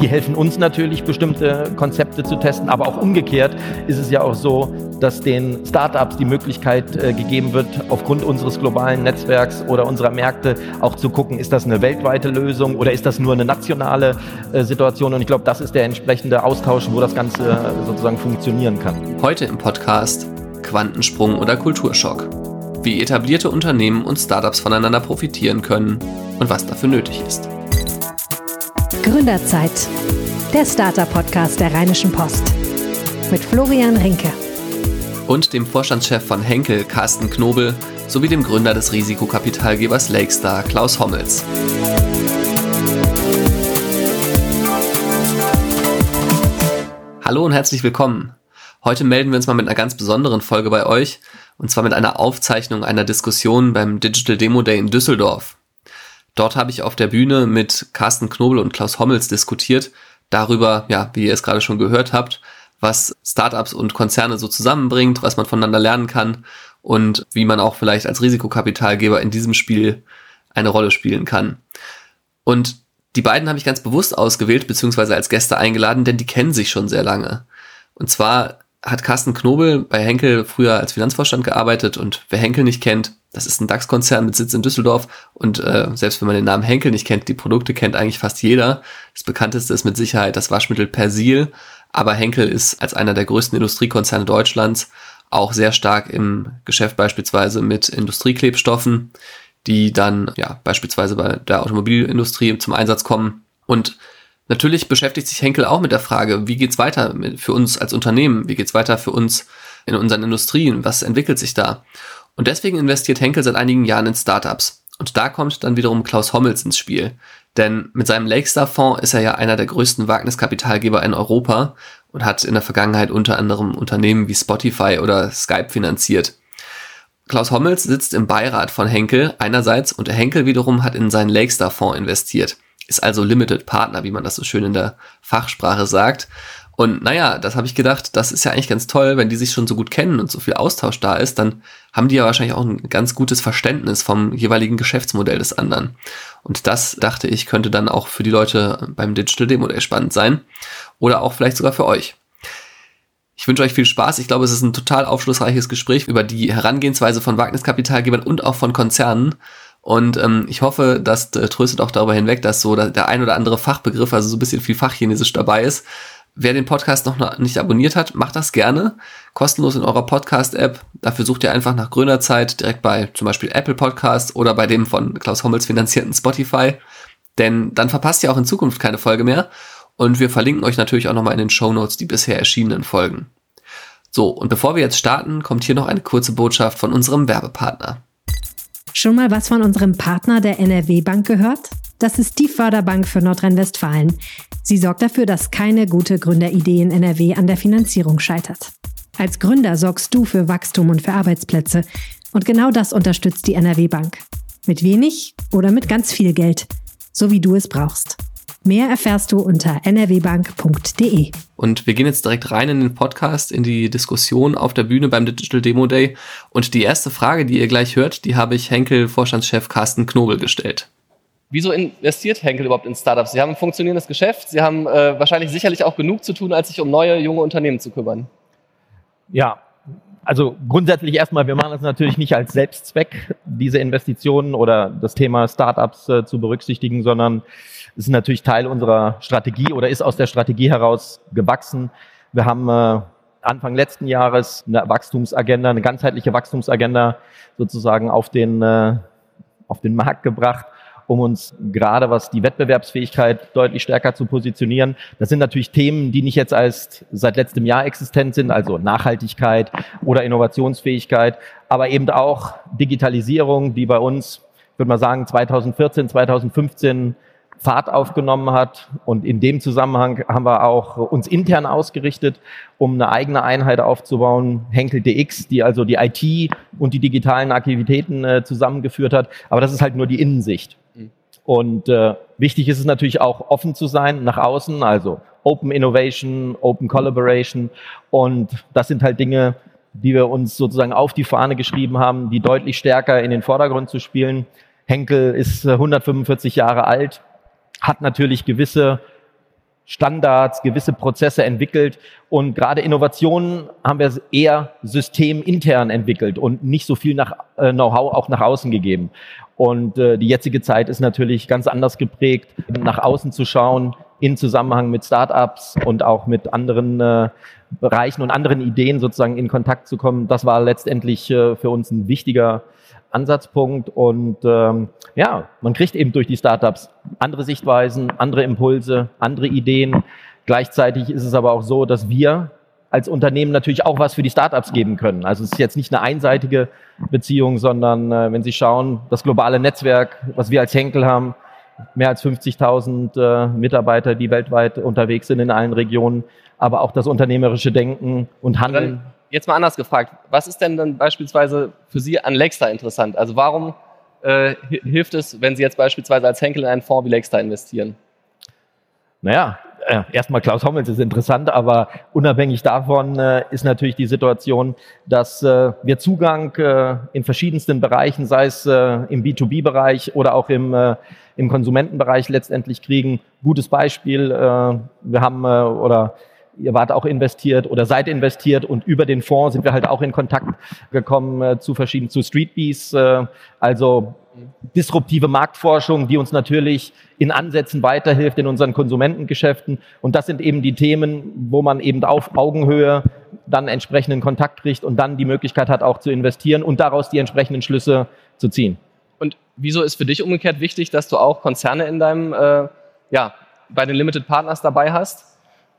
Die helfen uns natürlich, bestimmte Konzepte zu testen, aber auch umgekehrt ist es ja auch so, dass den Startups die Möglichkeit äh, gegeben wird, aufgrund unseres globalen Netzwerks oder unserer Märkte auch zu gucken, ist das eine weltweite Lösung oder ist das nur eine nationale äh, Situation? Und ich glaube, das ist der entsprechende Austausch, wo das Ganze äh, sozusagen funktionieren kann. Heute im Podcast Quantensprung oder Kulturschock. Wie etablierte Unternehmen und Startups voneinander profitieren können und was dafür nötig ist. Gründerzeit, der Starter-Podcast der Rheinischen Post. Mit Florian Rinke. Und dem Vorstandschef von Henkel, Carsten Knobel, sowie dem Gründer des Risikokapitalgebers Lakestar, Klaus Hommels. Hallo und herzlich willkommen. Heute melden wir uns mal mit einer ganz besonderen Folge bei euch, und zwar mit einer Aufzeichnung einer Diskussion beim Digital Demo Day in Düsseldorf. Dort habe ich auf der Bühne mit Carsten Knobel und Klaus Hommels diskutiert darüber, ja, wie ihr es gerade schon gehört habt, was Startups und Konzerne so zusammenbringt, was man voneinander lernen kann und wie man auch vielleicht als Risikokapitalgeber in diesem Spiel eine Rolle spielen kann. Und die beiden habe ich ganz bewusst ausgewählt, beziehungsweise als Gäste eingeladen, denn die kennen sich schon sehr lange. Und zwar hat Carsten Knobel bei Henkel früher als Finanzvorstand gearbeitet und wer Henkel nicht kennt, das ist ein DAX-Konzern mit Sitz in Düsseldorf und äh, selbst wenn man den Namen Henkel nicht kennt, die Produkte kennt eigentlich fast jeder. Das bekannteste ist mit Sicherheit das Waschmittel Persil, aber Henkel ist als einer der größten Industriekonzerne Deutschlands auch sehr stark im Geschäft beispielsweise mit Industrieklebstoffen, die dann ja beispielsweise bei der Automobilindustrie zum Einsatz kommen und Natürlich beschäftigt sich Henkel auch mit der Frage, wie geht's weiter für uns als Unternehmen? Wie geht's weiter für uns in unseren Industrien? Was entwickelt sich da? Und deswegen investiert Henkel seit einigen Jahren in Startups. Und da kommt dann wiederum Klaus Hommels ins Spiel. Denn mit seinem Lakestar-Fonds ist er ja einer der größten Wagniskapitalgeber in Europa und hat in der Vergangenheit unter anderem Unternehmen wie Spotify oder Skype finanziert. Klaus Hommels sitzt im Beirat von Henkel einerseits und Henkel wiederum hat in seinen Lakestar-Fonds investiert ist also Limited Partner, wie man das so schön in der Fachsprache sagt. Und naja, das habe ich gedacht, das ist ja eigentlich ganz toll, wenn die sich schon so gut kennen und so viel Austausch da ist, dann haben die ja wahrscheinlich auch ein ganz gutes Verständnis vom jeweiligen Geschäftsmodell des anderen. Und das dachte ich, könnte dann auch für die Leute beim Digital Demo Day spannend sein. Oder auch vielleicht sogar für euch. Ich wünsche euch viel Spaß. Ich glaube, es ist ein total aufschlussreiches Gespräch über die Herangehensweise von Wagniskapitalgebern und auch von Konzernen. Und ähm, ich hoffe, das äh, tröstet auch darüber hinweg, dass so der ein oder andere Fachbegriff, also so ein bisschen viel Fachchinesisch dabei ist. Wer den Podcast noch nicht abonniert hat, macht das gerne. Kostenlos in eurer Podcast-App. Dafür sucht ihr einfach nach grüner Zeit direkt bei zum Beispiel Apple Podcasts oder bei dem von Klaus Hommels finanzierten Spotify. Denn dann verpasst ihr auch in Zukunft keine Folge mehr. Und wir verlinken euch natürlich auch nochmal in den Show Notes die bisher erschienenen Folgen. So, und bevor wir jetzt starten, kommt hier noch eine kurze Botschaft von unserem Werbepartner. Schon mal was von unserem Partner der NRW Bank gehört? Das ist die Förderbank für Nordrhein-Westfalen. Sie sorgt dafür, dass keine gute Gründeridee in NRW an der Finanzierung scheitert. Als Gründer sorgst du für Wachstum und für Arbeitsplätze. Und genau das unterstützt die NRW Bank. Mit wenig oder mit ganz viel Geld. So wie du es brauchst. Mehr erfährst du unter nrwbank.de. Und wir gehen jetzt direkt rein in den Podcast, in die Diskussion auf der Bühne beim Digital Demo Day. Und die erste Frage, die ihr gleich hört, die habe ich Henkel-Vorstandschef Carsten Knobel gestellt. Wieso investiert Henkel überhaupt in Startups? Sie haben ein funktionierendes Geschäft, Sie haben äh, wahrscheinlich sicherlich auch genug zu tun, als sich um neue, junge Unternehmen zu kümmern. Ja, also grundsätzlich erstmal, wir machen das natürlich nicht als Selbstzweck, diese Investitionen oder das Thema Startups äh, zu berücksichtigen, sondern es ist natürlich Teil unserer Strategie oder ist aus der Strategie heraus gewachsen. Wir haben äh, Anfang letzten Jahres eine Wachstumsagenda, eine ganzheitliche Wachstumsagenda sozusagen auf den, äh, auf den Markt gebracht um uns gerade was die Wettbewerbsfähigkeit deutlich stärker zu positionieren. Das sind natürlich Themen, die nicht jetzt als seit letztem Jahr existent sind, also Nachhaltigkeit oder Innovationsfähigkeit, aber eben auch Digitalisierung, die bei uns, ich würde mal sagen, 2014, 2015 Fahrt aufgenommen hat. Und in dem Zusammenhang haben wir auch uns intern ausgerichtet, um eine eigene Einheit aufzubauen, Henkel DX, die also die IT und die digitalen Aktivitäten äh, zusammengeführt hat. Aber das ist halt nur die Innensicht. Mhm. Und äh, wichtig ist es natürlich auch offen zu sein nach außen, also Open Innovation, Open Collaboration. Und das sind halt Dinge, die wir uns sozusagen auf die Fahne geschrieben haben, die deutlich stärker in den Vordergrund zu spielen. Henkel ist 145 äh, Jahre alt, hat natürlich gewisse Standards, gewisse Prozesse entwickelt. Und gerade Innovationen haben wir eher systemintern entwickelt und nicht so viel nach äh, Know-how auch nach außen gegeben. Und äh, die jetzige Zeit ist natürlich ganz anders geprägt, nach außen zu schauen, in Zusammenhang mit Startups und auch mit anderen äh, Bereichen und anderen Ideen sozusagen in Kontakt zu kommen. Das war letztendlich für uns ein wichtiger Ansatzpunkt und ähm, ja, man kriegt eben durch die Startups andere Sichtweisen, andere Impulse, andere Ideen. Gleichzeitig ist es aber auch so, dass wir als Unternehmen natürlich auch was für die Startups geben können. Also es ist jetzt nicht eine einseitige Beziehung, sondern äh, wenn Sie schauen, das globale Netzwerk, was wir als Henkel haben, mehr als 50.000 äh, Mitarbeiter, die weltweit unterwegs sind in allen Regionen, aber auch das unternehmerische Denken und Handeln. Jetzt mal anders gefragt, was ist denn dann beispielsweise für Sie an Lexta interessant? Also warum äh, hilft es, wenn Sie jetzt beispielsweise als Henkel in einen Fonds wie Lexta investieren? Naja, äh, erstmal Klaus Hommels ist interessant, aber unabhängig davon äh, ist natürlich die Situation, dass äh, wir Zugang äh, in verschiedensten Bereichen, sei es äh, im B2B-Bereich oder auch im, äh, im Konsumentenbereich letztendlich kriegen. Gutes Beispiel, wir haben oder ihr wart auch investiert oder seid investiert und über den Fonds sind wir halt auch in Kontakt gekommen äh, zu verschiedenen, zu Streetbees, äh, also disruptive Marktforschung, die uns natürlich in Ansätzen weiterhilft in unseren Konsumentengeschäften. Und das sind eben die Themen, wo man eben auf Augenhöhe dann entsprechenden Kontakt kriegt und dann die Möglichkeit hat, auch zu investieren und daraus die entsprechenden Schlüsse zu ziehen. Und wieso ist für dich umgekehrt wichtig, dass du auch Konzerne in deinem, äh, ja, bei den Limited Partners dabei hast?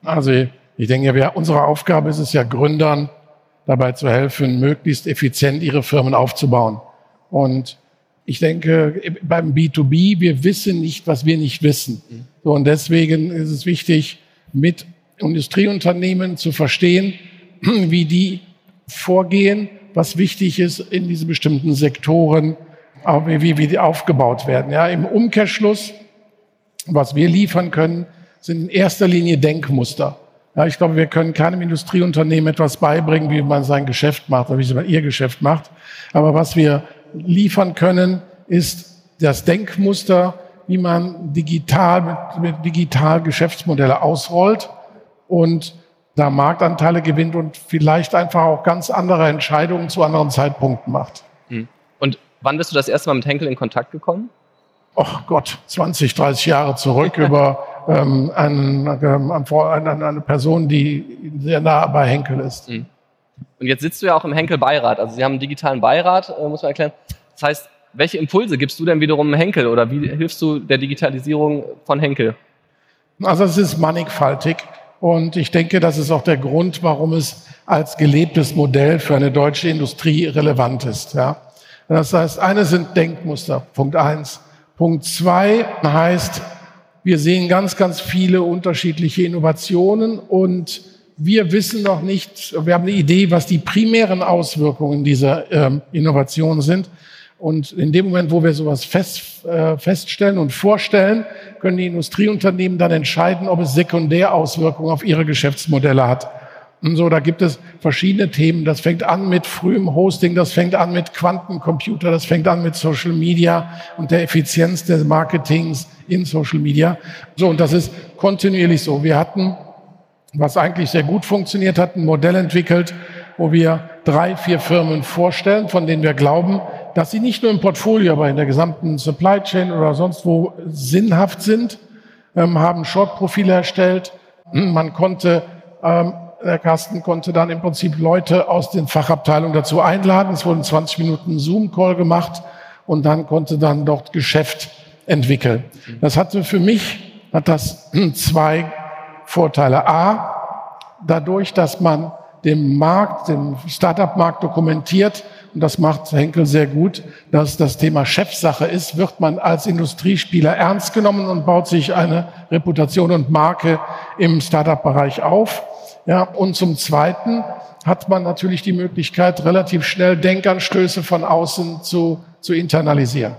Also ich denke, wir, unsere Aufgabe ist es ja, Gründern dabei zu helfen, möglichst effizient ihre Firmen aufzubauen. Und ich denke, beim B2B, wir wissen nicht, was wir nicht wissen. So, und deswegen ist es wichtig, mit Industrieunternehmen zu verstehen, wie die vorgehen, was wichtig ist in diesen bestimmten Sektoren, wie, wie die aufgebaut werden. Ja, Im Umkehrschluss, was wir liefern können, sind in erster Linie Denkmuster. Ja, ich glaube, wir können keinem Industrieunternehmen etwas beibringen, wie man sein Geschäft macht oder wie man ihr Geschäft macht. Aber was wir liefern können, ist das Denkmuster, wie man digital mit, mit digital Geschäftsmodelle ausrollt und da Marktanteile gewinnt und vielleicht einfach auch ganz andere Entscheidungen zu anderen Zeitpunkten macht. Hm. Und wann bist du das erste Mal mit Henkel in Kontakt gekommen? ach Gott, 20, 30 Jahre zurück über ähm, einen, ähm, eine, eine Person, die sehr nah bei Henkel ist. Mhm. Und jetzt sitzt du ja auch im Henkel-Beirat. Also Sie haben einen digitalen Beirat, äh, muss man erklären. Das heißt, welche Impulse gibst du denn wiederum Henkel oder wie hilfst du der Digitalisierung von Henkel? Also es ist mannigfaltig und ich denke, das ist auch der Grund, warum es als gelebtes Modell für eine deutsche Industrie relevant ist. Ja. Das heißt, eine sind Denkmuster, Punkt eins. Punkt zwei heißt, wir sehen ganz, ganz viele unterschiedliche Innovationen und wir wissen noch nicht, wir haben eine Idee, was die primären Auswirkungen dieser ähm, Innovationen sind. Und in dem Moment, wo wir sowas fest, äh, feststellen und vorstellen, können die Industrieunternehmen dann entscheiden, ob es Sekundärauswirkungen auf ihre Geschäftsmodelle hat. So, da gibt es verschiedene Themen. Das fängt an mit frühem Hosting, das fängt an mit Quantencomputer, das fängt an mit Social Media und der Effizienz des Marketings in Social Media. So, und das ist kontinuierlich so. Wir hatten, was eigentlich sehr gut funktioniert hat, ein Modell entwickelt, wo wir drei, vier Firmen vorstellen, von denen wir glauben, dass sie nicht nur im Portfolio, aber in der gesamten Supply Chain oder sonst wo sinnhaft sind, ähm, haben Short-Profile erstellt. Man konnte ähm, der Carsten konnte dann im Prinzip Leute aus den Fachabteilungen dazu einladen. Es wurden 20 Minuten Zoom-Call gemacht und dann konnte dann dort Geschäft entwickeln. Das hatte für mich, hat das zwei Vorteile. A, dadurch, dass man den Markt, den Startup-Markt dokumentiert, und das macht Henkel sehr gut, dass das Thema Chefsache ist, wird man als Industriespieler ernst genommen und baut sich eine Reputation und Marke im Startup-Bereich auf. Ja, und zum Zweiten hat man natürlich die Möglichkeit, relativ schnell Denkanstöße von außen zu zu internalisieren.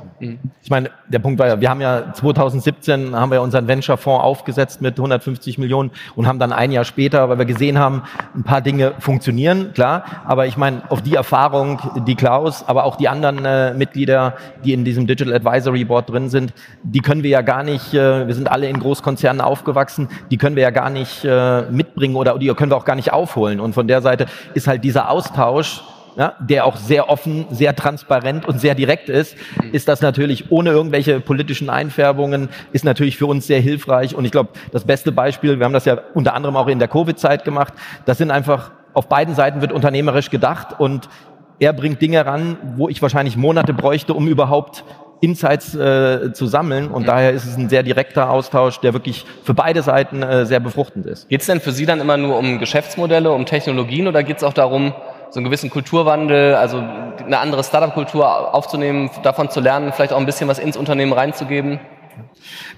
Ich meine, der Punkt war ja, wir haben ja 2017 haben wir unseren Venture-Fonds aufgesetzt mit 150 Millionen und haben dann ein Jahr später, weil wir gesehen haben, ein paar Dinge funktionieren, klar, aber ich meine, auf die Erfahrung, die Klaus, aber auch die anderen äh, Mitglieder, die in diesem Digital Advisory Board drin sind, die können wir ja gar nicht, äh, wir sind alle in Großkonzernen aufgewachsen, die können wir ja gar nicht äh, mitbringen oder die können wir auch gar nicht aufholen. Und von der Seite ist halt dieser Austausch ja, der auch sehr offen, sehr transparent und sehr direkt ist, ist das natürlich ohne irgendwelche politischen Einfärbungen, ist natürlich für uns sehr hilfreich. Und ich glaube, das beste Beispiel, wir haben das ja unter anderem auch in der Covid-Zeit gemacht, das sind einfach, auf beiden Seiten wird unternehmerisch gedacht und er bringt Dinge ran, wo ich wahrscheinlich Monate bräuchte, um überhaupt Insights äh, zu sammeln. Und mhm. daher ist es ein sehr direkter Austausch, der wirklich für beide Seiten äh, sehr befruchtend ist. Geht es denn für Sie dann immer nur um Geschäftsmodelle, um Technologien oder geht es auch darum, so einen gewissen Kulturwandel, also eine andere Startup-Kultur aufzunehmen, davon zu lernen, vielleicht auch ein bisschen was ins Unternehmen reinzugeben?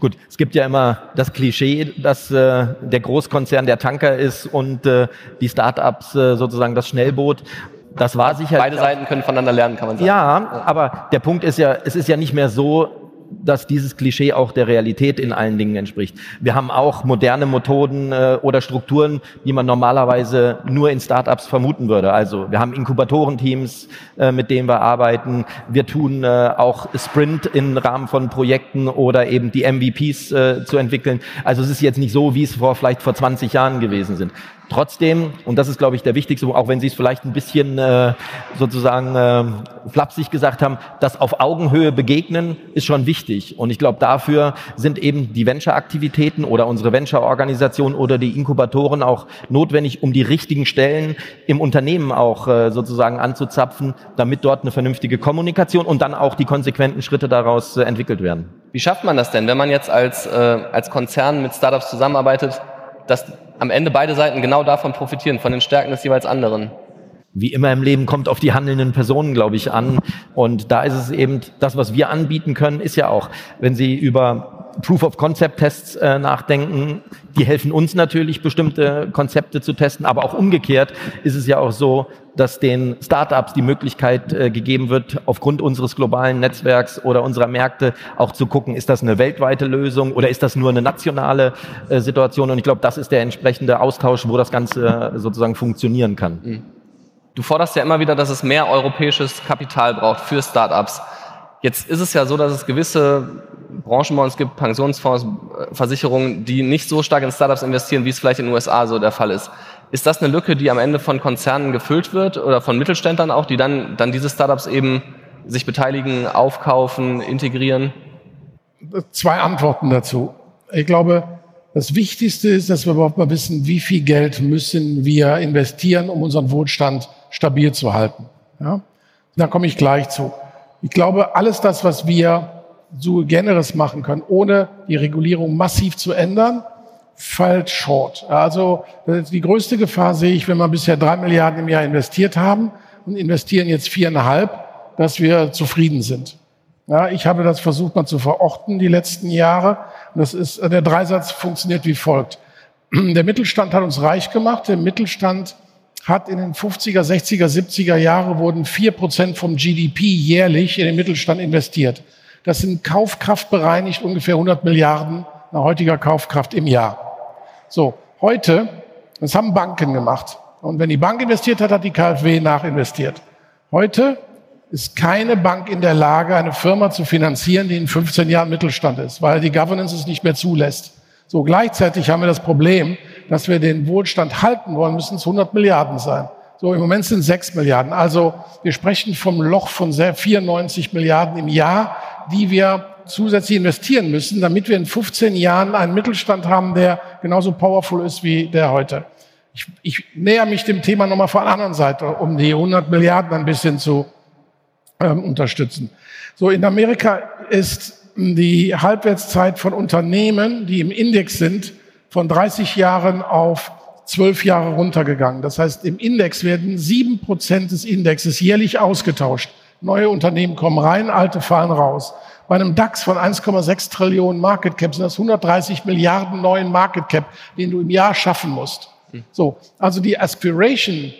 Gut, es gibt ja immer das Klischee, dass äh, der Großkonzern der Tanker ist und äh, die Startups äh, sozusagen das Schnellboot. Das war sicher. Beide Seiten können voneinander lernen, kann man sagen. Ja, aber der Punkt ist ja, es ist ja nicht mehr so, dass dieses Klischee auch der Realität in allen Dingen entspricht. Wir haben auch moderne Methoden äh, oder Strukturen, die man normalerweise nur in Startups vermuten würde. Also wir haben Inkubatorenteams, äh, mit denen wir arbeiten. Wir tun äh, auch Sprint im Rahmen von Projekten oder eben die MVPs äh, zu entwickeln. Also es ist jetzt nicht so, wie es vor vielleicht vor 20 Jahren gewesen sind. Trotzdem, und das ist, glaube ich, der wichtigste, auch wenn Sie es vielleicht ein bisschen äh, sozusagen äh, flapsig gesagt haben, das auf Augenhöhe begegnen ist schon wichtig. Und ich glaube, dafür sind eben die Venture-Aktivitäten oder unsere Venture-Organisation oder die Inkubatoren auch notwendig, um die richtigen Stellen im Unternehmen auch äh, sozusagen anzuzapfen, damit dort eine vernünftige Kommunikation und dann auch die konsequenten Schritte daraus äh, entwickelt werden. Wie schafft man das denn, wenn man jetzt als, äh, als Konzern mit Startups zusammenarbeitet, dass am Ende beide Seiten genau davon profitieren, von den Stärken des jeweils anderen. Wie immer im Leben kommt auf die handelnden Personen, glaube ich, an. Und da ist es eben, das, was wir anbieten können, ist ja auch, wenn Sie über Proof-of-Concept-Tests äh, nachdenken. Die helfen uns natürlich, bestimmte Konzepte zu testen, aber auch umgekehrt ist es ja auch so, dass den Startups die Möglichkeit äh, gegeben wird, aufgrund unseres globalen Netzwerks oder unserer Märkte auch zu gucken, ist das eine weltweite Lösung oder ist das nur eine nationale äh, Situation? Und ich glaube, das ist der entsprechende Austausch, wo das Ganze äh, sozusagen funktionieren kann. Mhm. Du forderst ja immer wieder, dass es mehr europäisches Kapital braucht für Startups. Jetzt ist es ja so, dass es gewisse Branchen bei uns gibt, Pensionsfonds, äh, Versicherungen, die nicht so stark in Startups investieren, wie es vielleicht in den USA so der Fall ist. Ist das eine Lücke, die am Ende von Konzernen gefüllt wird oder von Mittelständlern auch, die dann, dann diese Startups eben sich beteiligen, aufkaufen, integrieren? Zwei Antworten dazu. Ich glaube, das Wichtigste ist, dass wir überhaupt mal wissen, wie viel Geld müssen wir investieren, um unseren Wohlstand stabil zu halten. Ja? Da komme ich gleich zu. Ich glaube, alles das, was wir so generes machen können, ohne die Regulierung massiv zu ändern, fällt short. Also die größte Gefahr sehe ich, wenn wir bisher drei Milliarden im Jahr investiert haben und investieren jetzt viereinhalb, dass wir zufrieden sind. Ja, ich habe das versucht mal zu verorten die letzten Jahre. Das ist, der Dreisatz funktioniert wie folgt. Der Mittelstand hat uns reich gemacht. Der Mittelstand hat in den 50er, 60er, 70er Jahre wurden vier Prozent vom GDP jährlich in den Mittelstand investiert. Das sind kaufkraftbereinigt ungefähr 100 Milliarden nach heutiger Kaufkraft im Jahr. So, heute, das haben Banken gemacht. Und wenn die Bank investiert hat, hat die KfW nachinvestiert. Heute ist keine Bank in der Lage, eine Firma zu finanzieren, die in 15 Jahren Mittelstand ist, weil die Governance es nicht mehr zulässt. So, gleichzeitig haben wir das Problem, dass wir den Wohlstand halten wollen, müssen es 100 Milliarden sein. So, im Moment sind es 6 Milliarden. Also, wir sprechen vom Loch von 94 Milliarden im Jahr, die wir zusätzlich investieren müssen, damit wir in 15 Jahren einen Mittelstand haben, der genauso powerful ist wie der heute. Ich, ich näher mich dem Thema nochmal von der anderen Seite, um die 100 Milliarden ein bisschen zu ähm, unterstützen. So, in Amerika ist die Halbwertszeit von Unternehmen, die im Index sind, von 30 Jahren auf 12 Jahre runtergegangen. Das heißt, im Index werden sieben Prozent des Indexes jährlich ausgetauscht. Neue Unternehmen kommen rein, alte fallen raus. Bei einem DAX von 1,6 Trillionen Market Cap sind das 130 Milliarden neuen Market Cap, den du im Jahr schaffen musst. So. Also die Aspiration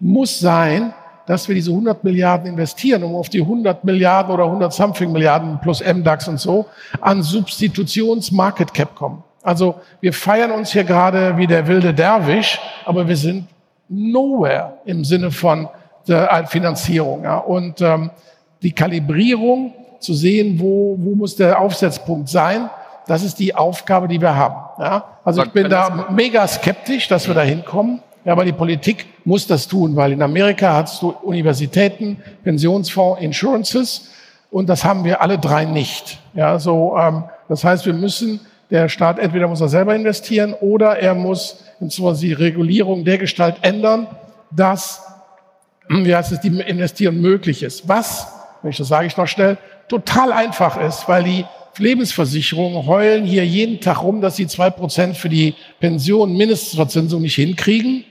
muss sein, dass wir diese 100 Milliarden investieren, um auf die 100 Milliarden oder 100 something Milliarden plus MDAX und so an Substitutions-Market Cap kommen. Also wir feiern uns hier gerade wie der wilde Derwisch, aber wir sind nowhere im Sinne von der Finanzierung. Ja. Und ähm, die Kalibrierung, zu sehen, wo, wo muss der Aufsetzpunkt sein, das ist die Aufgabe, die wir haben. Ja. Also ich bin da mega skeptisch, dass wir da hinkommen. Ja, aber die Politik muss das tun, weil in Amerika hast du Universitäten, Pensionsfonds, Insurances und das haben wir alle drei nicht. Ja, so, ähm, das heißt, wir müssen, der Staat entweder muss er selber investieren oder er muss die Regulierung der Gestalt ändern, dass wie heißt es, die investieren möglich ist. Was, wenn ich das sage ich noch schnell, total einfach ist, weil die Lebensversicherungen heulen hier jeden Tag rum, dass sie zwei Prozent für die Pension Mindestverzinsung nicht hinkriegen.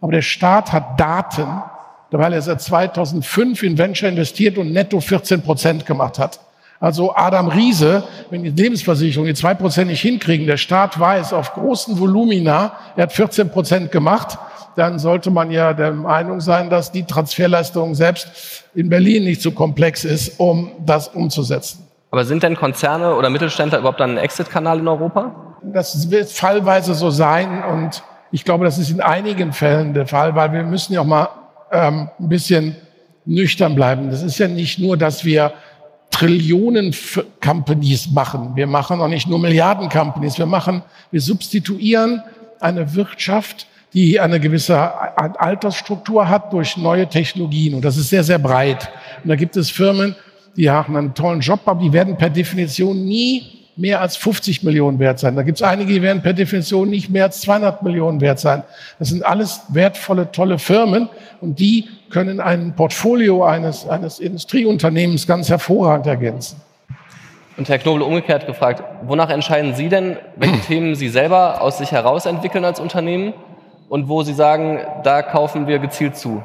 Aber der Staat hat Daten, weil er seit 2005 in Venture investiert und netto 14 Prozent gemacht hat. Also Adam Riese, wenn die Lebensversicherung die zwei Prozent nicht hinkriegen, der Staat weiß auf großen Volumina, er hat 14 Prozent gemacht, dann sollte man ja der Meinung sein, dass die Transferleistung selbst in Berlin nicht so komplex ist, um das umzusetzen. Aber sind denn Konzerne oder Mittelständler überhaupt dann ein Exit-Kanal in Europa? Das wird fallweise so sein und ich glaube, das ist in einigen Fällen der Fall, weil wir müssen ja auch mal ähm, ein bisschen nüchtern bleiben. Das ist ja nicht nur, dass wir Trillionen Companies machen. Wir machen auch nicht nur Milliarden Companies. Wir machen, wir substituieren eine Wirtschaft, die eine gewisse Altersstruktur hat durch neue Technologien. Und das ist sehr, sehr breit. Und da gibt es Firmen, die haben einen tollen Job, aber die werden per Definition nie mehr als 50 Millionen wert sein. Da gibt es einige, die werden per Definition nicht mehr als 200 Millionen wert sein. Das sind alles wertvolle, tolle Firmen und die können ein Portfolio eines, eines Industrieunternehmens ganz hervorragend ergänzen. Und Herr Knobel, umgekehrt gefragt, wonach entscheiden Sie denn, welche Themen Sie selber aus sich heraus entwickeln als Unternehmen und wo Sie sagen, da kaufen wir gezielt zu?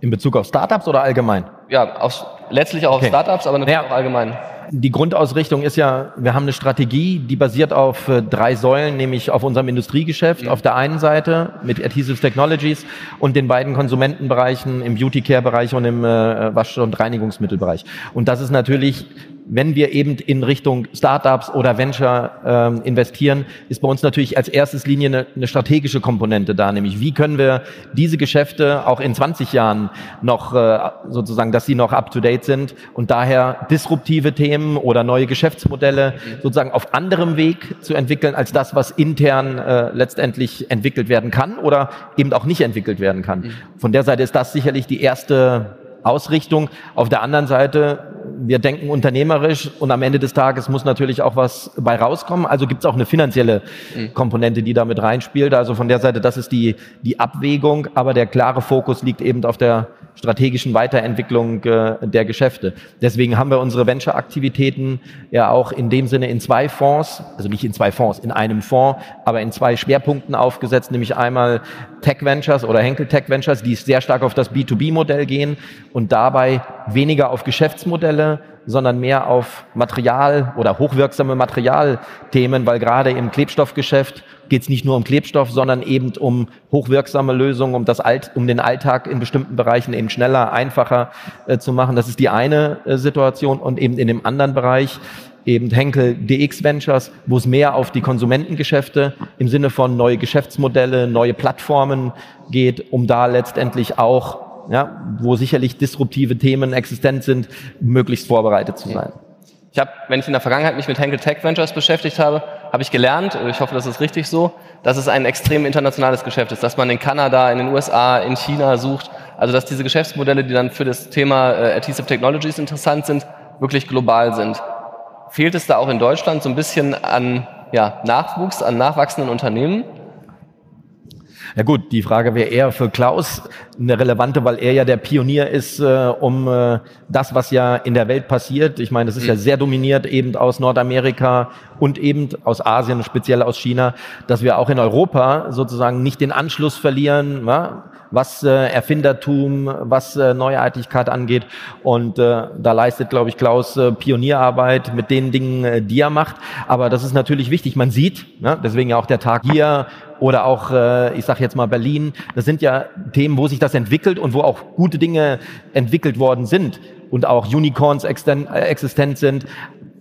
In Bezug auf Startups oder allgemein? Ja, auf, letztlich auch okay. auf Startups, aber natürlich ja. auch allgemein. Die Grundausrichtung ist ja, wir haben eine Strategie, die basiert auf äh, drei Säulen, nämlich auf unserem Industriegeschäft ja. auf der einen Seite mit Adhesive Technologies und den beiden Konsumentenbereichen im Beauty Care Bereich und im äh, Wasch- und Reinigungsmittelbereich. Und das ist natürlich wenn wir eben in Richtung Startups oder Venture ähm, investieren, ist bei uns natürlich als erstes Linie eine, eine, strategische Komponente da, nämlich wie können wir diese Geschäfte auch in 20 Jahren noch äh, sozusagen, dass sie noch up-to-date sind und daher disruptive Themen oder neue Geschäftsmodelle sozusagen auf anderem Weg zu entwickeln als das, was intern äh, letztendlich entwickelt werden kann oder eben auch nicht entwickelt werden kann. Mhm. Von der Seite ist das sicherlich die erste Ausrichtung. Auf der anderen Seite wir denken unternehmerisch und am Ende des Tages muss natürlich auch was bei rauskommen. Also gibt es auch eine finanzielle mhm. Komponente, die damit reinspielt. Also von der Seite, das ist die, die Abwägung, aber der klare Fokus liegt eben auf der strategischen Weiterentwicklung äh, der Geschäfte. Deswegen haben wir unsere Venture-Aktivitäten ja auch in dem Sinne in zwei Fonds, also nicht in zwei Fonds, in einem Fonds, aber in zwei Schwerpunkten aufgesetzt, nämlich einmal Tech Ventures oder Henkel Tech Ventures, die sehr stark auf das B2B-Modell gehen und dabei weniger auf Geschäftsmodelle, sondern mehr auf Material oder hochwirksame Materialthemen, weil gerade im Klebstoffgeschäft geht es nicht nur um Klebstoff, sondern eben um hochwirksame Lösungen, um das Alt, um den Alltag in bestimmten Bereichen eben schneller, einfacher äh, zu machen. Das ist die eine äh, Situation und eben in dem anderen Bereich eben Henkel DX Ventures, wo es mehr auf die Konsumentengeschäfte im Sinne von neue Geschäftsmodelle, neue Plattformen geht, um da letztendlich auch ja, wo sicherlich disruptive Themen existent sind, möglichst vorbereitet zu sein. Ich habe, wenn ich in der Vergangenheit mich mit Henkel Tech Ventures beschäftigt habe, habe ich gelernt, ich hoffe, das ist richtig so, dass es ein extrem internationales Geschäft ist, dass man in Kanada, in den USA, in China sucht, also dass diese Geschäftsmodelle, die dann für das Thema äh, Adhesive Technologies interessant sind, wirklich global sind. Fehlt es da auch in Deutschland so ein bisschen an ja, Nachwuchs, an nachwachsenden Unternehmen? Ja gut, die Frage wäre eher für Klaus eine relevante, weil er ja der Pionier ist, äh, um äh, das, was ja in der Welt passiert. Ich meine, das ist mhm. ja sehr dominiert eben aus Nordamerika und eben aus Asien, speziell aus China, dass wir auch in Europa sozusagen nicht den Anschluss verlieren. Ja? Was äh, Erfindertum, was äh, Neuartigkeit angeht. Und äh, da leistet, glaube ich, Klaus äh, Pionierarbeit mit den Dingen, äh, die er macht. Aber das ist natürlich wichtig. Man sieht, ne, deswegen ja auch der Tag hier oder auch, äh, ich sage jetzt mal Berlin. Das sind ja Themen, wo sich das entwickelt und wo auch gute Dinge entwickelt worden sind und auch Unicorns äh, existent sind.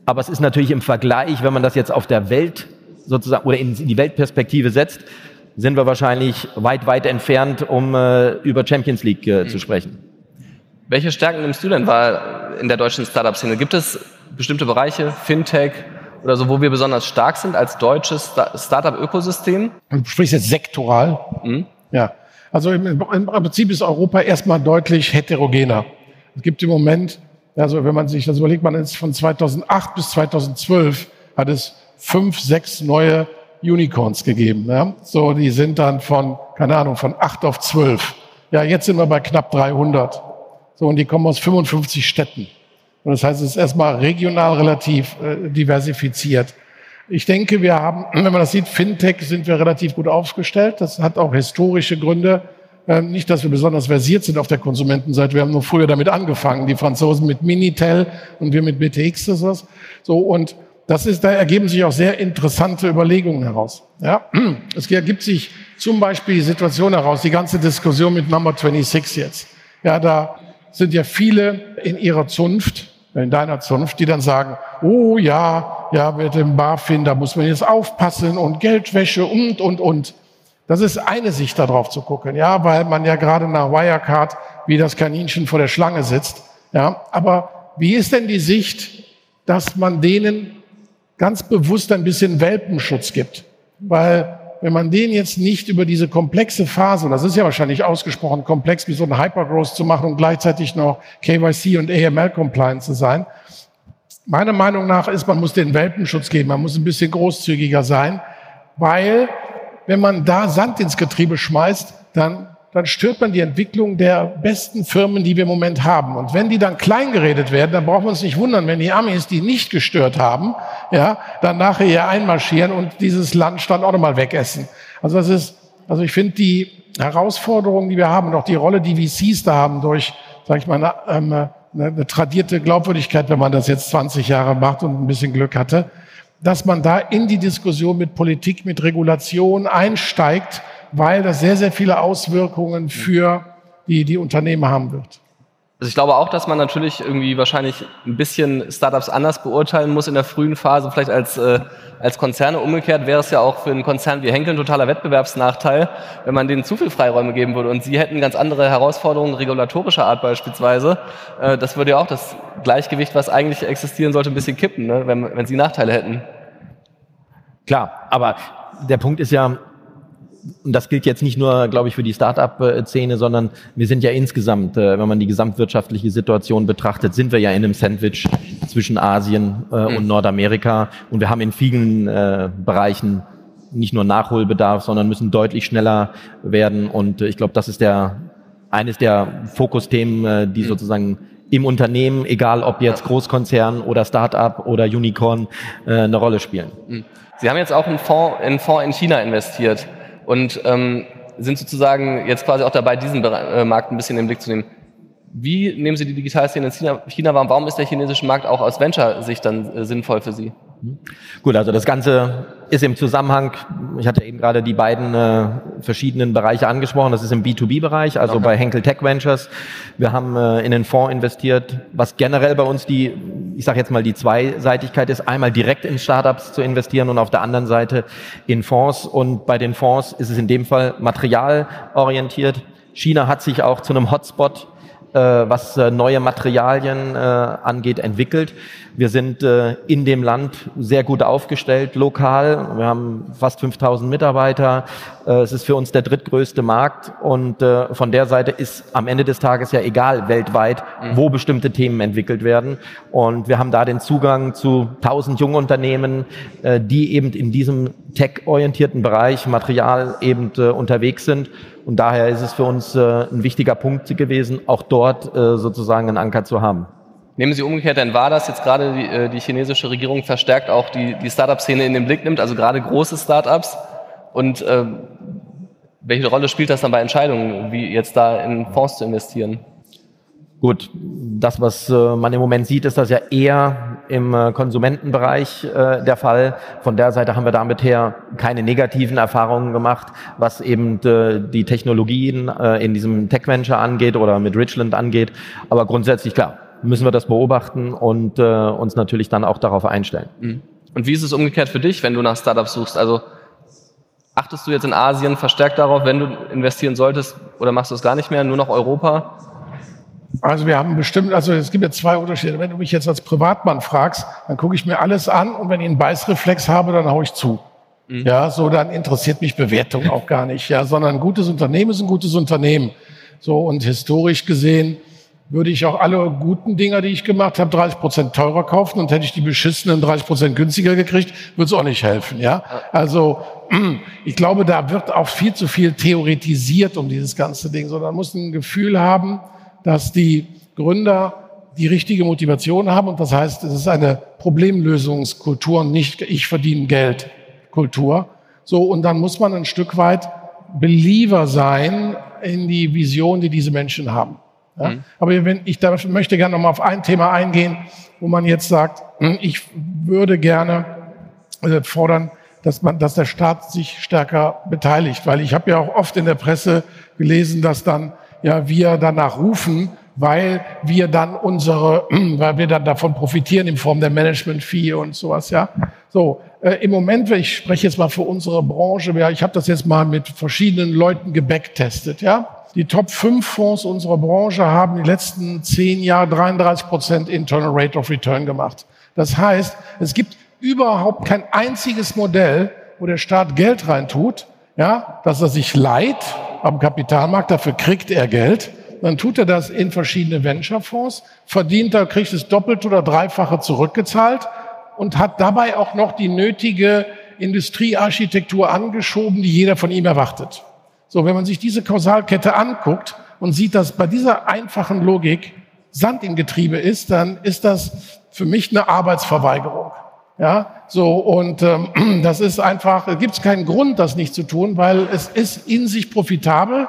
Aber es ist natürlich im Vergleich, wenn man das jetzt auf der Welt sozusagen oder in die Weltperspektive setzt, sind wir wahrscheinlich weit, weit entfernt, um äh, über Champions League äh, zu sprechen. Welche Stärken nimmst du denn wahr in der deutschen Startup-Szene? Gibt es bestimmte Bereiche, Fintech oder so, wo wir besonders stark sind als deutsches Startup-Ökosystem? Du sprichst jetzt sektoral. Mhm. Ja. Also im, im Prinzip ist Europa erstmal deutlich heterogener. Es gibt im Moment, also wenn man sich das überlegt, man ist von 2008 bis 2012 hat es fünf, sechs neue Unicorns gegeben. Ja? So, die sind dann von, keine Ahnung, von acht auf zwölf. Ja, jetzt sind wir bei knapp 300. So, und die kommen aus 55 Städten. Und das heißt, es ist erstmal regional relativ äh, diversifiziert. Ich denke, wir haben, wenn man das sieht, Fintech sind wir relativ gut aufgestellt. Das hat auch historische Gründe. Ähm, nicht, dass wir besonders versiert sind auf der Konsumentenseite. Wir haben nur früher damit angefangen. Die Franzosen mit Minitel und wir mit BTX oder sowas. So, und das ist, da ergeben sich auch sehr interessante Überlegungen heraus. Ja, es ergibt sich zum Beispiel die Situation heraus, die ganze Diskussion mit Number 26 jetzt. Ja, da sind ja viele in ihrer Zunft, in deiner Zunft, die dann sagen, oh ja, ja, mit dem BaFin, da muss man jetzt aufpassen und Geldwäsche und, und, und. Das ist eine Sicht darauf zu gucken, ja, weil man ja gerade nach Wirecard wie das Kaninchen vor der Schlange sitzt, ja. Aber wie ist denn die Sicht, dass man denen ganz bewusst ein bisschen Welpenschutz gibt. Weil wenn man den jetzt nicht über diese komplexe Phase, und das ist ja wahrscheinlich ausgesprochen komplex, wie so ein Hypergrowth zu machen und gleichzeitig noch KYC und AML-compliant zu sein, meiner Meinung nach ist, man muss den Welpenschutz geben, man muss ein bisschen großzügiger sein, weil wenn man da Sand ins Getriebe schmeißt, dann dann stört man die Entwicklung der besten Firmen, die wir im Moment haben. Und wenn die dann kleingeredet werden, dann brauchen wir uns nicht wundern, wenn die Amis die nicht gestört haben, ja, dann nachher hier einmarschieren und dieses Land dann auch nochmal wegessen. Also das ist, also ich finde die Herausforderungen, die wir haben, und auch die Rolle, die VCs da haben durch, sag ich mal, ähm, eine, eine tradierte Glaubwürdigkeit, wenn man das jetzt 20 Jahre macht und ein bisschen Glück hatte, dass man da in die Diskussion mit Politik, mit Regulation einsteigt, weil das sehr, sehr viele Auswirkungen für die, die Unternehmen haben wird. Also ich glaube auch, dass man natürlich irgendwie wahrscheinlich ein bisschen Startups anders beurteilen muss in der frühen Phase, vielleicht als, äh, als Konzerne. Umgekehrt wäre es ja auch für einen Konzern wie Henkel ein totaler Wettbewerbsnachteil, wenn man denen zu viel Freiräume geben würde. Und sie hätten ganz andere Herausforderungen regulatorischer Art beispielsweise. Äh, das würde ja auch das Gleichgewicht, was eigentlich existieren sollte, ein bisschen kippen, ne? wenn, wenn sie Nachteile hätten. Klar, aber der Punkt ist ja, und das gilt jetzt nicht nur, glaube ich, für die Start-up-Szene, sondern wir sind ja insgesamt, äh, wenn man die gesamtwirtschaftliche Situation betrachtet, sind wir ja in einem Sandwich zwischen Asien äh, und mhm. Nordamerika. Und wir haben in vielen äh, Bereichen nicht nur Nachholbedarf, sondern müssen deutlich schneller werden. Und ich glaube, das ist der eines der Fokusthemen, die mhm. sozusagen im Unternehmen, egal ob jetzt Großkonzern oder Start-up oder Unicorn, eine Rolle spielen. Mhm. Sie haben jetzt auch einen Fonds, einen Fonds in China investiert und ähm, sind sozusagen jetzt quasi auch dabei, diesen äh, Markt ein bisschen in den Blick zu nehmen. Wie nehmen Sie die Digitalszene in China, China? Warum ist der chinesische Markt auch aus Venture-Sicht dann äh, sinnvoll für Sie? Gut, also das Ganze ist im Zusammenhang, ich hatte eben gerade die beiden äh, verschiedenen Bereiche angesprochen, das ist im B2B-Bereich, also okay. bei Henkel Tech Ventures. Wir haben äh, in den Fonds investiert, was generell bei uns die, ich sage jetzt mal die Zweiseitigkeit ist, einmal direkt in Startups zu investieren und auf der anderen Seite in Fonds. Und bei den Fonds ist es in dem Fall materialorientiert. China hat sich auch zu einem Hotspot was äh, neue Materialien äh, angeht, entwickelt. Wir sind äh, in dem Land sehr gut aufgestellt, lokal. Wir haben fast 5000 Mitarbeiter. Äh, es ist für uns der drittgrößte Markt und äh, von der Seite ist am Ende des Tages ja egal weltweit, mhm. wo bestimmte Themen entwickelt werden. Und wir haben da den Zugang zu 1000 Jungunternehmen, äh, die eben in diesem tech-orientierten Bereich Material eben äh, unterwegs sind. Und daher ist es für uns äh, ein wichtiger Punkt gewesen, auch dort äh, sozusagen einen Anker zu haben. Nehmen Sie umgekehrt denn wahr, dass jetzt gerade die, äh, die chinesische Regierung verstärkt auch die, die Startup-Szene in den Blick nimmt, also gerade große Startups? Und äh, welche Rolle spielt das dann bei Entscheidungen, wie jetzt da in Fonds zu investieren? Gut, das, was man im Moment sieht, ist das ja eher im äh, Konsumentenbereich äh, der Fall. Von der Seite haben wir damit her keine negativen Erfahrungen gemacht, was eben äh, die Technologien in diesem Tech Venture angeht oder mit Richland angeht. Aber grundsätzlich, klar, müssen wir das beobachten und uns natürlich dann auch darauf einstellen. Mhm. Und wie ist es umgekehrt für dich, wenn du nach Startups suchst? Also achtest du jetzt in Asien verstärkt darauf, wenn du investieren solltest, oder machst du es gar nicht mehr, nur noch Europa? Also wir haben bestimmt, also es gibt ja zwei Unterschiede. Wenn du mich jetzt als Privatmann fragst, dann gucke ich mir alles an und wenn ich einen Beißreflex habe, dann hau ich zu. Mhm. Ja, so dann interessiert mich Bewertung auch gar nicht. Ja, sondern ein gutes Unternehmen ist ein gutes Unternehmen. So und historisch gesehen würde ich auch alle guten Dinger, die ich gemacht habe, 30 Prozent teurer kaufen und hätte ich die beschissenen 30 Prozent günstiger gekriegt, würde es auch nicht helfen. Ja, also ich glaube, da wird auch viel zu viel theoretisiert um dieses ganze Ding, sondern man muss ein Gefühl haben, dass die Gründer die richtige Motivation haben. Und das heißt, es ist eine Problemlösungskultur und nicht ich verdiene Geld Kultur. So, und dann muss man ein Stück weit Believer sein in die Vision, die diese Menschen haben. Ja? Mhm. Aber wenn, ich da möchte gerne nochmal auf ein Thema eingehen, wo man jetzt sagt, hm, ich würde gerne äh, fordern, dass man, dass der Staat sich stärker beteiligt, weil ich habe ja auch oft in der Presse gelesen, dass dann ja, wir danach rufen, weil wir dann unsere, weil wir dann davon profitieren in Form der Management-Fee und sowas, ja. So, äh, im Moment, ich spreche jetzt mal für unsere Branche, ja, ich habe das jetzt mal mit verschiedenen Leuten gebacktestet, ja. Die Top 5 Fonds unserer Branche haben die letzten zehn Jahre 33 Prozent Internal Rate of Return gemacht. Das heißt, es gibt überhaupt kein einziges Modell, wo der Staat Geld reintut, ja, dass er sich leiht am Kapitalmarkt, dafür kriegt er Geld. Dann tut er das in verschiedene Venture-Fonds, verdient er, kriegt es doppelt oder dreifache zurückgezahlt und hat dabei auch noch die nötige Industriearchitektur angeschoben, die jeder von ihm erwartet. So, wenn man sich diese Kausalkette anguckt und sieht, dass bei dieser einfachen Logik Sand im Getriebe ist, dann ist das für mich eine Arbeitsverweigerung. Ja, so und ähm, das ist einfach, es gibt keinen Grund, das nicht zu tun, weil es ist in sich profitabel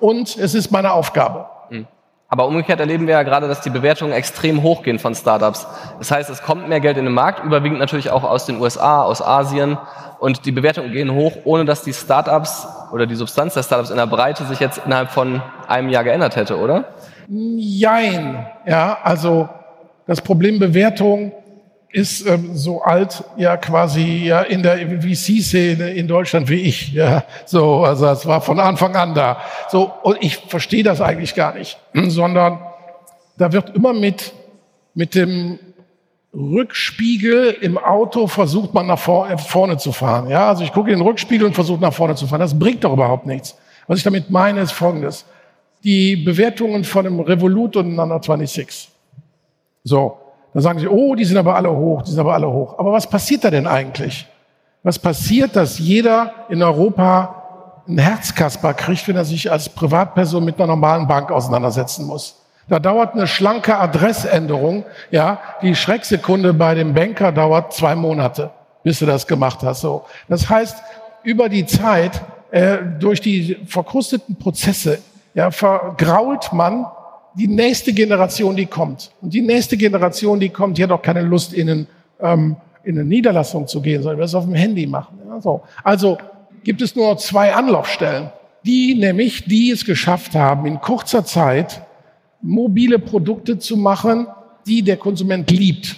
und es ist meine Aufgabe. Hm. Aber umgekehrt erleben wir ja gerade, dass die Bewertungen extrem hochgehen von Startups. Das heißt, es kommt mehr Geld in den Markt, überwiegend natürlich auch aus den USA, aus Asien. Und die Bewertungen gehen hoch, ohne dass die Startups oder die Substanz der Startups in der Breite sich jetzt innerhalb von einem Jahr geändert hätte, oder? Jein. Ja, also das Problem Bewertung ist ähm, so alt ja quasi ja in der VC-Szene in Deutschland wie ich. Ja, so also es war von Anfang an da. So und ich verstehe das eigentlich gar nicht, sondern da wird immer mit mit dem Rückspiegel im Auto versucht man nach vorne zu fahren. Ja, also ich gucke in den Rückspiegel und versuche nach vorne zu fahren. Das bringt doch überhaupt nichts. Was ich damit meine, ist Folgendes: Die Bewertungen von einem Revolut und einem 26. So, dann sagen sie, oh, die sind aber alle hoch, die sind aber alle hoch. Aber was passiert da denn eigentlich? Was passiert, dass jeder in Europa ein Herzkasper kriegt, wenn er sich als Privatperson mit einer normalen Bank auseinandersetzen muss? Da dauert eine schlanke Adressänderung, ja, die Schrecksekunde bei dem Banker dauert zwei Monate, bis du das gemacht hast. So, das heißt, über die Zeit, äh, durch die verkrusteten Prozesse, ja, vergrault man die nächste Generation, die kommt. Und die nächste Generation, die kommt, die hat auch keine Lust, in, einen, ähm, in eine Niederlassung zu gehen, sondern wir es auf dem Handy machen. Ja, so. Also gibt es nur zwei Anlaufstellen. Die nämlich, die es geschafft haben, in kurzer Zeit mobile Produkte zu machen, die der Konsument liebt.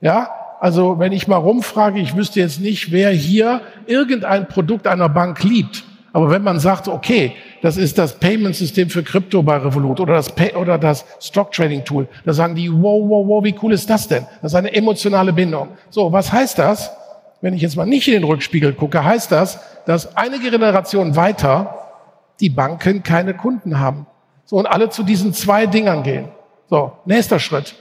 Ja, also wenn ich mal rumfrage, ich wüsste jetzt nicht, wer hier irgendein Produkt einer Bank liebt. Aber wenn man sagt, okay, das ist das Payment-System für Krypto bei Revolut oder das, Pay oder das Stock-Trading-Tool, da sagen die, wow, wow, wow, wie cool ist das denn? Das ist eine emotionale Bindung. So, was heißt das? Wenn ich jetzt mal nicht in den Rückspiegel gucke, heißt das, dass einige Generationen weiter die Banken keine Kunden haben. So, und alle zu diesen zwei Dingern gehen. So, nächster Schritt.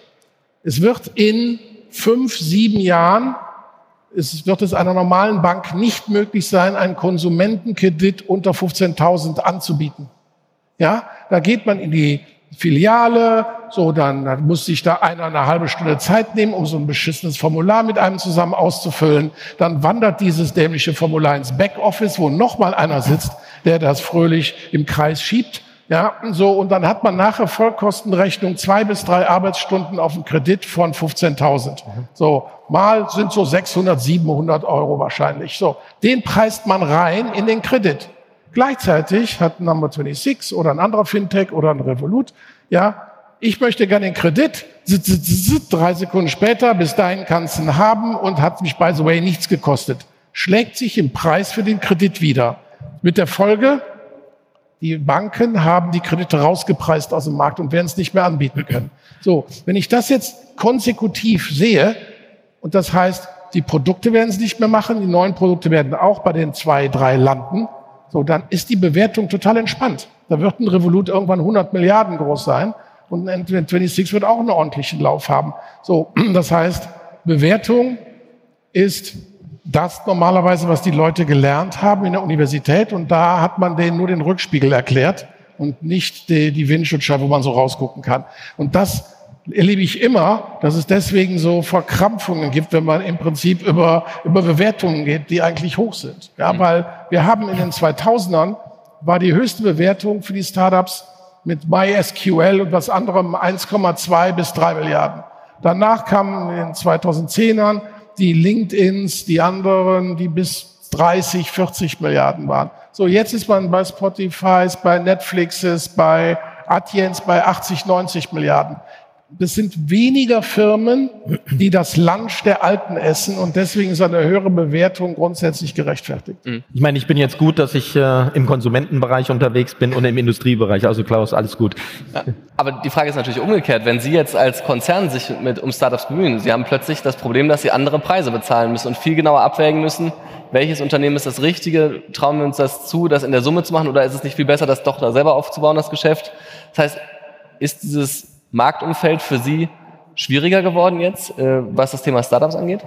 Es wird in fünf, sieben Jahren es wird es einer normalen Bank nicht möglich sein, einen Konsumentenkredit unter 15.000 anzubieten. Ja, da geht man in die Filiale, so dann, dann muss sich da einer eine halbe Stunde Zeit nehmen, um so ein beschissenes Formular mit einem zusammen auszufüllen. Dann wandert dieses dämliche Formular ins Backoffice, wo nochmal einer sitzt. der das fröhlich im Kreis schiebt. Ja, so, und dann hat man nachher Vollkostenrechnung zwei bis drei Arbeitsstunden auf einen Kredit von 15.000. So, mal sind so 600, 700 Euro wahrscheinlich. So, den preist man rein in den Kredit. Gleichzeitig hat Number 26 oder ein anderer Fintech oder ein Revolut, ja, ich möchte gerne den Kredit, drei Sekunden später, bis dahin kannst du ihn haben und hat mich, by the way, nichts gekostet. Schlägt sich im Preis für den Kredit wieder. Mit der Folge, die Banken haben die Kredite rausgepreist aus dem Markt und werden es nicht mehr anbieten können. So, wenn ich das jetzt konsekutiv sehe, und das heißt, die Produkte werden es nicht mehr machen, die neuen Produkte werden auch bei den zwei, drei landen, so, dann ist die Bewertung total entspannt. Da wird ein Revolut irgendwann 100 Milliarden groß sein und ein N26 wird auch einen ordentlichen Lauf haben. So, das heißt, Bewertung ist das normalerweise, was die Leute gelernt haben in der Universität und da hat man denen nur den Rückspiegel erklärt und nicht die, die Windschutzscheibe, wo man so rausgucken kann. Und das erlebe ich immer, dass es deswegen so Verkrampfungen gibt, wenn man im Prinzip über, über Bewertungen geht, die eigentlich hoch sind. Ja, mhm. weil wir haben in den 2000ern war die höchste Bewertung für die Startups mit MySQL und was anderem 1,2 bis 3 Milliarden. Danach kamen in den 2010ern die LinkedIns, die anderen, die bis 30, 40 Milliarden waren. So, jetzt ist man bei Spotify, bei Netflixes, bei Atiens bei 80, 90 Milliarden das sind weniger Firmen, die das Lunch der Alten essen und deswegen ist eine höhere Bewertung grundsätzlich gerechtfertigt. Mhm. Ich meine, ich bin jetzt gut, dass ich äh, im Konsumentenbereich unterwegs bin und im Industriebereich. Also Klaus, alles gut. Ja, aber die Frage ist natürlich umgekehrt. Wenn Sie jetzt als Konzern sich mit, um Startups bemühen, Sie haben plötzlich das Problem, dass Sie andere Preise bezahlen müssen und viel genauer abwägen müssen, welches Unternehmen ist das Richtige? Trauen wir uns das zu, das in der Summe zu machen oder ist es nicht viel besser, das doch da selber aufzubauen, das Geschäft? Das heißt, ist dieses Marktumfeld für Sie schwieriger geworden jetzt, äh, was das Thema Startups angeht?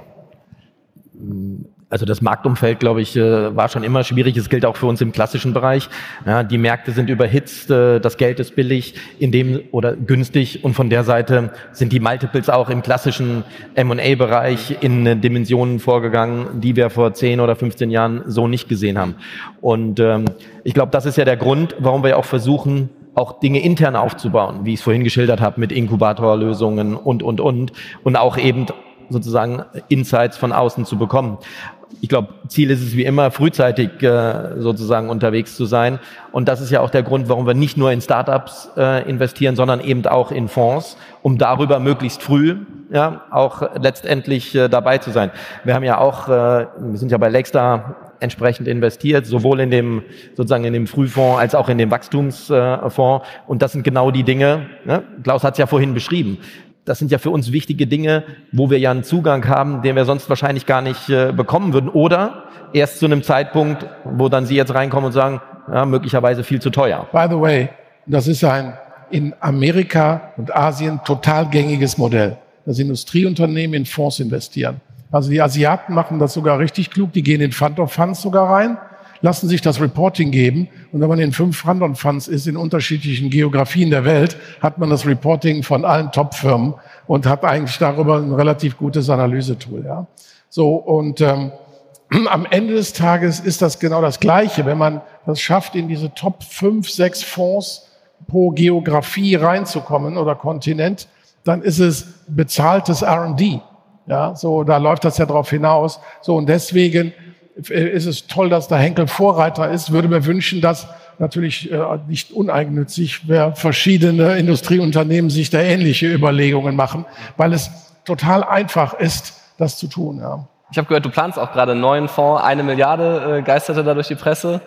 Also das Marktumfeld, glaube ich, äh, war schon immer schwierig. Es gilt auch für uns im klassischen Bereich. Ja, die Märkte sind überhitzt, äh, das Geld ist billig, in dem oder günstig und von der Seite sind die Multiples auch im klassischen M&A-Bereich in Dimensionen vorgegangen, die wir vor 10 oder 15 Jahren so nicht gesehen haben. Und ähm, ich glaube, das ist ja der Grund, warum wir auch versuchen, auch Dinge intern aufzubauen, wie ich es vorhin geschildert habe, mit Inkubatorlösungen und, und, und. Und auch eben sozusagen Insights von außen zu bekommen. Ich glaube, Ziel ist es wie immer, frühzeitig äh, sozusagen unterwegs zu sein. Und das ist ja auch der Grund, warum wir nicht nur in Startups äh, investieren, sondern eben auch in Fonds, um darüber möglichst früh ja auch letztendlich äh, dabei zu sein. Wir haben ja auch, äh, wir sind ja bei Lakestar entsprechend investiert, sowohl in dem sozusagen in dem Frühfonds als auch in dem Wachstumsfonds. Und das sind genau die Dinge. Ne? Klaus hat es ja vorhin beschrieben. Das sind ja für uns wichtige Dinge, wo wir ja einen Zugang haben, den wir sonst wahrscheinlich gar nicht äh, bekommen würden. Oder erst zu einem Zeitpunkt, wo dann Sie jetzt reinkommen und sagen, ja, möglicherweise viel zu teuer. By the way, das ist ein in Amerika und Asien total gängiges Modell, dass Industrieunternehmen in Fonds investieren. Also die Asiaten machen das sogar richtig klug. Die gehen in Fund of Funds sogar rein, lassen sich das Reporting geben. Und wenn man in fünf Fund of Funds ist, in unterschiedlichen Geografien der Welt, hat man das Reporting von allen Top-Firmen und hat eigentlich darüber ein relativ gutes Analysetool. Ja. So, und ähm, am Ende des Tages ist das genau das Gleiche. Wenn man das schafft, in diese Top fünf, sechs Fonds pro Geografie reinzukommen oder Kontinent, dann ist es bezahltes R&D. Ja, so, da läuft das ja drauf hinaus. So, und deswegen äh, ist es toll, dass der Henkel Vorreiter ist. Würde mir wünschen, dass natürlich äh, nicht uneigennützig wer verschiedene Industrieunternehmen sich da ähnliche Überlegungen machen, weil es total einfach ist, das zu tun. Ja. Ich habe gehört, du planst auch gerade einen neuen Fonds. Eine Milliarde äh, geisterte da durch die Presse.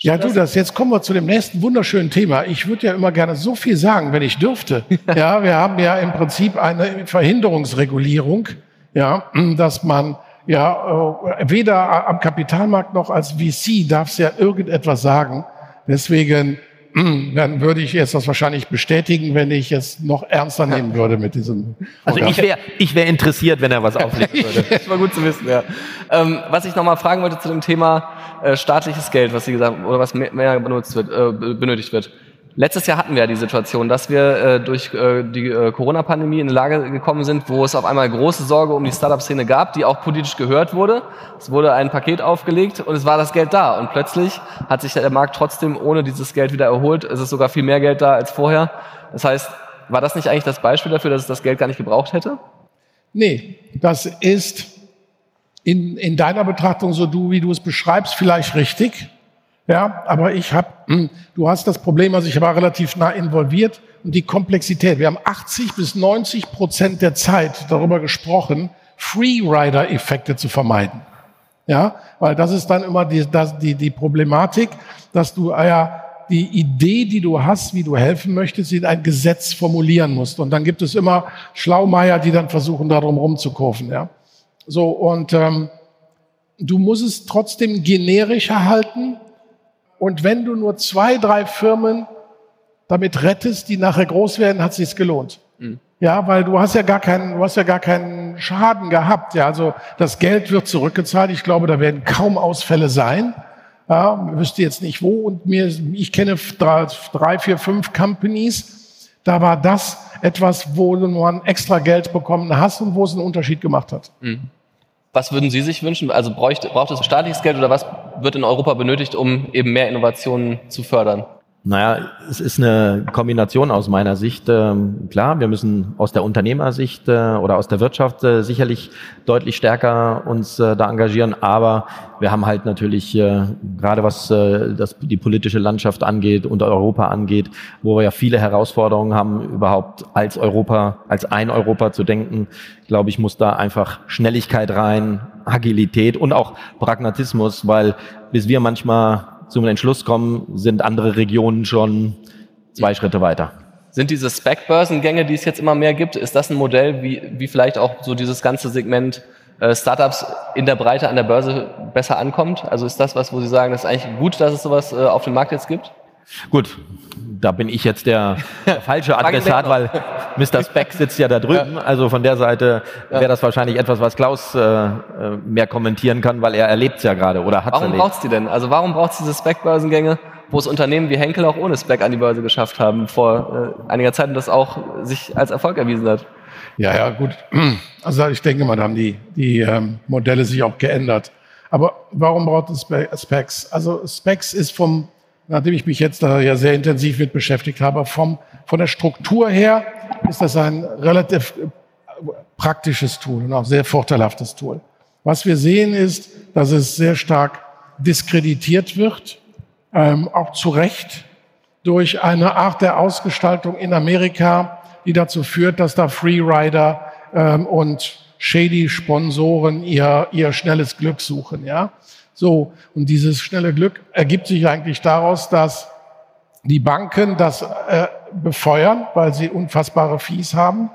Ja, du, das, jetzt kommen wir zu dem nächsten wunderschönen Thema. Ich würde ja immer gerne so viel sagen, wenn ich dürfte. Ja, wir haben ja im Prinzip eine Verhinderungsregulierung ja, dass man ja äh, weder am Kapitalmarkt noch als VC darf es ja irgendetwas sagen. Deswegen dann würde ich jetzt das wahrscheinlich bestätigen, wenn ich es noch ernster nehmen würde mit diesem. Also ich wäre ich wäre interessiert, wenn er was auflegen würde. das war gut zu wissen, ja. Ähm, was ich nochmal fragen wollte zu dem Thema äh, staatliches Geld, was Sie gesagt haben, oder was mehr, mehr benutzt wird, äh, benötigt wird. Letztes Jahr hatten wir ja die Situation, dass wir äh, durch äh, die äh, Corona-Pandemie in eine Lage gekommen sind, wo es auf einmal große Sorge um die Startup-Szene gab, die auch politisch gehört wurde. Es wurde ein Paket aufgelegt und es war das Geld da. Und plötzlich hat sich der Markt trotzdem ohne dieses Geld wieder erholt. Es ist sogar viel mehr Geld da als vorher. Das heißt, war das nicht eigentlich das Beispiel dafür, dass es das Geld gar nicht gebraucht hätte? Nee, das ist in, in deiner Betrachtung, so du, wie du es beschreibst, vielleicht richtig. Ja, aber ich habe, hm, du hast das Problem, also ich war relativ nah involviert und die Komplexität. Wir haben 80 bis 90 Prozent der Zeit darüber gesprochen, Freerider-Effekte zu vermeiden. Ja, weil das ist dann immer die, das, die, die Problematik, dass du äh, ja die Idee, die du hast, wie du helfen möchtest, in ein Gesetz formulieren musst. Und dann gibt es immer Schlaumeier, die dann versuchen, darum rumzukurven. Ja, so und ähm, du musst es trotzdem generischer halten und wenn du nur zwei, drei Firmen damit rettest, die nachher groß werden, hat es sich gelohnt. Mhm. Ja, weil du hast ja gar keinen, du hast ja gar keinen Schaden gehabt. Ja, also das Geld wird zurückgezahlt. Ich glaube, da werden kaum Ausfälle sein. Ja, wüsste jetzt nicht wo. Und mir, ich kenne drei, drei, vier, fünf Companies. Da war das etwas, wo ein extra Geld bekommen hast und wo es einen Unterschied gemacht hat. Mhm. Was würden Sie sich wünschen? Also braucht, braucht es staatliches Geld oder was wird in Europa benötigt, um eben mehr Innovationen zu fördern? Naja, es ist eine Kombination aus meiner Sicht. Ähm, klar, wir müssen aus der Unternehmersicht äh, oder aus der Wirtschaft äh, sicherlich deutlich stärker uns äh, da engagieren, aber wir haben halt natürlich gerade was das, die politische Landschaft angeht und Europa angeht, wo wir ja viele Herausforderungen haben, überhaupt als Europa, als ein Europa zu denken. Ich glaube, ich muss da einfach Schnelligkeit rein, Agilität und auch Pragmatismus, weil bis wir manchmal zum Entschluss kommen, sind andere Regionen schon zwei mhm. Schritte weiter. Sind diese Spec-Börsengänge, die es jetzt immer mehr gibt, ist das ein Modell, wie, wie vielleicht auch so dieses ganze Segment äh, Startups in der Breite an der Börse besser ankommt? Also ist das was, wo Sie sagen, das ist eigentlich gut, dass es sowas äh, auf dem Markt jetzt gibt? Gut, da bin ich jetzt der, falsche Adressat, weil Mr. Speck sitzt ja da drüben. Also von der Seite wäre das wahrscheinlich etwas, was Klaus äh, äh mehr kommentieren kann, weil er erlebt es ja gerade oder hat Warum braucht es die denn? Also warum braucht es diese Spec-Börsengänge, wo es Unternehmen wie Henkel auch ohne Spec an die Börse geschafft haben vor äh, einiger Zeit und das auch sich als Erfolg erwiesen hat? Ja, ja, gut. Also ich denke mal, da haben die, die ähm, Modelle sich auch geändert. Aber warum braucht es Specs? Also Specs ist vom nachdem ich mich jetzt da ja sehr intensiv mit beschäftigt habe, vom, von der Struktur her ist das ein relativ äh, praktisches Tool und auch sehr vorteilhaftes Tool. Was wir sehen ist, dass es sehr stark diskreditiert wird, ähm, auch zu Recht, durch eine Art der Ausgestaltung in Amerika, die dazu führt, dass da Freerider ähm, und shady Sponsoren ihr, ihr schnelles Glück suchen. Ja? So, und dieses schnelle Glück ergibt sich eigentlich daraus, dass die Banken das äh, befeuern, weil sie unfassbare Fees haben.